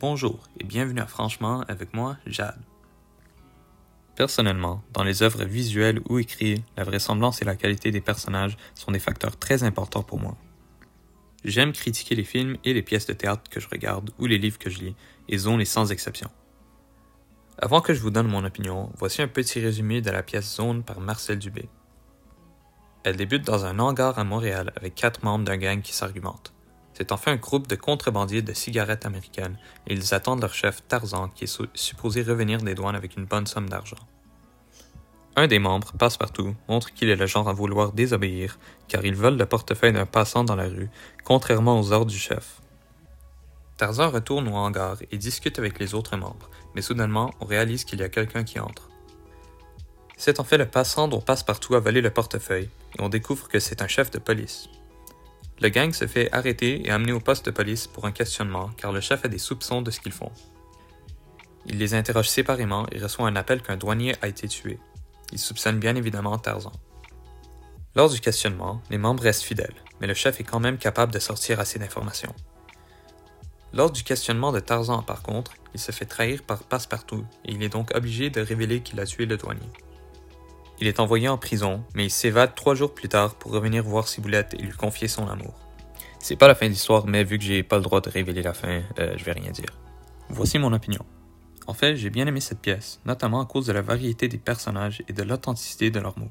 Bonjour et bienvenue à Franchement avec moi, Jade. Personnellement, dans les œuvres visuelles ou écrites, la vraisemblance et la qualité des personnages sont des facteurs très importants pour moi. J'aime critiquer les films et les pièces de théâtre que je regarde ou les livres que je lis, et Zone est sans exception. Avant que je vous donne mon opinion, voici un petit résumé de la pièce Zone par Marcel Dubé. Elle débute dans un hangar à Montréal avec quatre membres d'un gang qui s'argumentent. C'est enfin un groupe de contrebandiers de cigarettes américaines et ils attendent leur chef Tarzan qui est supposé revenir des douanes avec une bonne somme d'argent. Un des membres, Passepartout, montre qu'il est le genre à vouloir désobéir car il vole le portefeuille d'un passant dans la rue, contrairement aux ordres du chef. Tarzan retourne au hangar et discute avec les autres membres, mais soudainement on réalise qu'il y a quelqu'un qui entre. C'est en fait le passant dont Passepartout a volé le portefeuille, et on découvre que c'est un chef de police. Le gang se fait arrêter et amener au poste de police pour un questionnement car le chef a des soupçons de ce qu'ils font. Il les interroge séparément et reçoit un appel qu'un douanier a été tué. Il soupçonne bien évidemment Tarzan. Lors du questionnement, les membres restent fidèles, mais le chef est quand même capable de sortir assez d'informations. Lors du questionnement de Tarzan, par contre, il se fait trahir par Passepartout et il est donc obligé de révéler qu'il a tué le douanier. Il est envoyé en prison, mais il s'évade trois jours plus tard pour revenir voir Ciboulette et lui confier son amour. C'est pas la fin de l'histoire, mais vu que j'ai pas le droit de révéler la fin, euh, je vais rien dire. Voici mon opinion. En fait, j'ai bien aimé cette pièce, notamment à cause de la variété des personnages et de l'authenticité de leurs mots.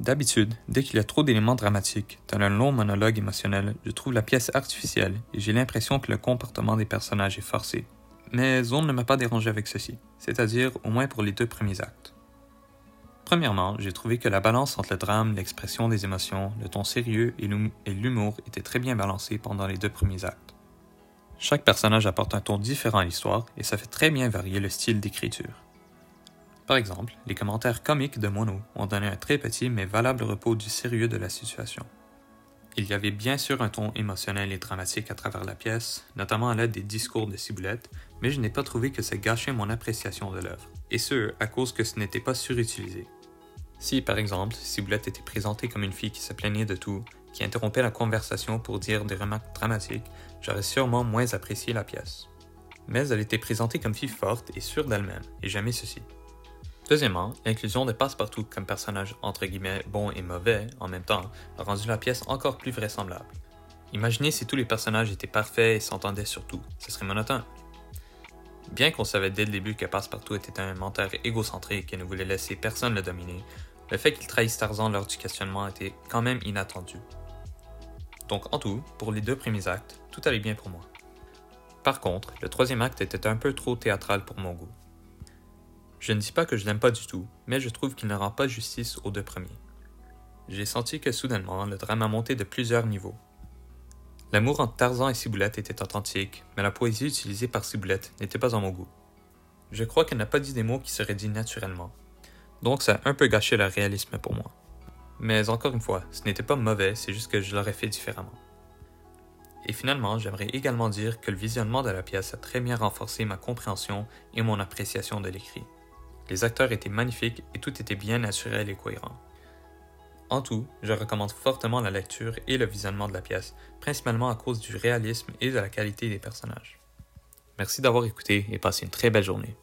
D'habitude, dès qu'il y a trop d'éléments dramatiques, dans un long monologue émotionnel, je trouve la pièce artificielle et j'ai l'impression que le comportement des personnages est forcé. Mais Zone ne m'a pas dérangé avec ceci, c'est-à-dire au moins pour les deux premiers actes. Premièrement, j'ai trouvé que la balance entre le drame, l'expression des émotions, le ton sérieux et l'humour était très bien balancée pendant les deux premiers actes. Chaque personnage apporte un ton différent à l'histoire et ça fait très bien varier le style d'écriture. Par exemple, les commentaires comiques de Mono ont donné un très petit mais valable repos du sérieux de la situation. Il y avait bien sûr un ton émotionnel et dramatique à travers la pièce, notamment à l'aide des discours de Ciboulette, mais je n'ai pas trouvé que ça gâchait mon appréciation de l'œuvre, et ce, à cause que ce n'était pas surutilisé. Si, par exemple, Ciboulette était présentée comme une fille qui se plaignait de tout, qui interrompait la conversation pour dire des remarques dramatiques, j'aurais sûrement moins apprécié la pièce. Mais elle était présentée comme fille forte et sûre d'elle-même, et jamais ceci. Deuxièmement, l'inclusion de Passepartout comme personnage entre guillemets bon et mauvais en même temps a rendu la pièce encore plus vraisemblable. Imaginez si tous les personnages étaient parfaits et s'entendaient sur tout, ce serait monotone. Bien qu'on savait dès le début que Passepartout était un menteur égocentrique et ne voulait laisser personne le dominer, le fait qu'il trahisse Tarzan lors du questionnement était quand même inattendu. Donc en tout, pour les deux premiers actes, tout allait bien pour moi. Par contre, le troisième acte était un peu trop théâtral pour mon goût. Je ne dis pas que je l'aime pas du tout, mais je trouve qu'il ne rend pas justice aux deux premiers. J'ai senti que soudainement, le drame a monté de plusieurs niveaux. L'amour entre Tarzan et Ciboulette était authentique, mais la poésie utilisée par Ciboulette n'était pas en mon goût. Je crois qu'elle n'a pas dit des mots qui seraient dits naturellement, donc ça a un peu gâché le réalisme pour moi. Mais encore une fois, ce n'était pas mauvais, c'est juste que je l'aurais fait différemment. Et finalement, j'aimerais également dire que le visionnement de la pièce a très bien renforcé ma compréhension et mon appréciation de l'écrit. Les acteurs étaient magnifiques et tout était bien naturel et cohérent. En tout, je recommande fortement la lecture et le visionnement de la pièce, principalement à cause du réalisme et de la qualité des personnages. Merci d'avoir écouté et passez une très belle journée.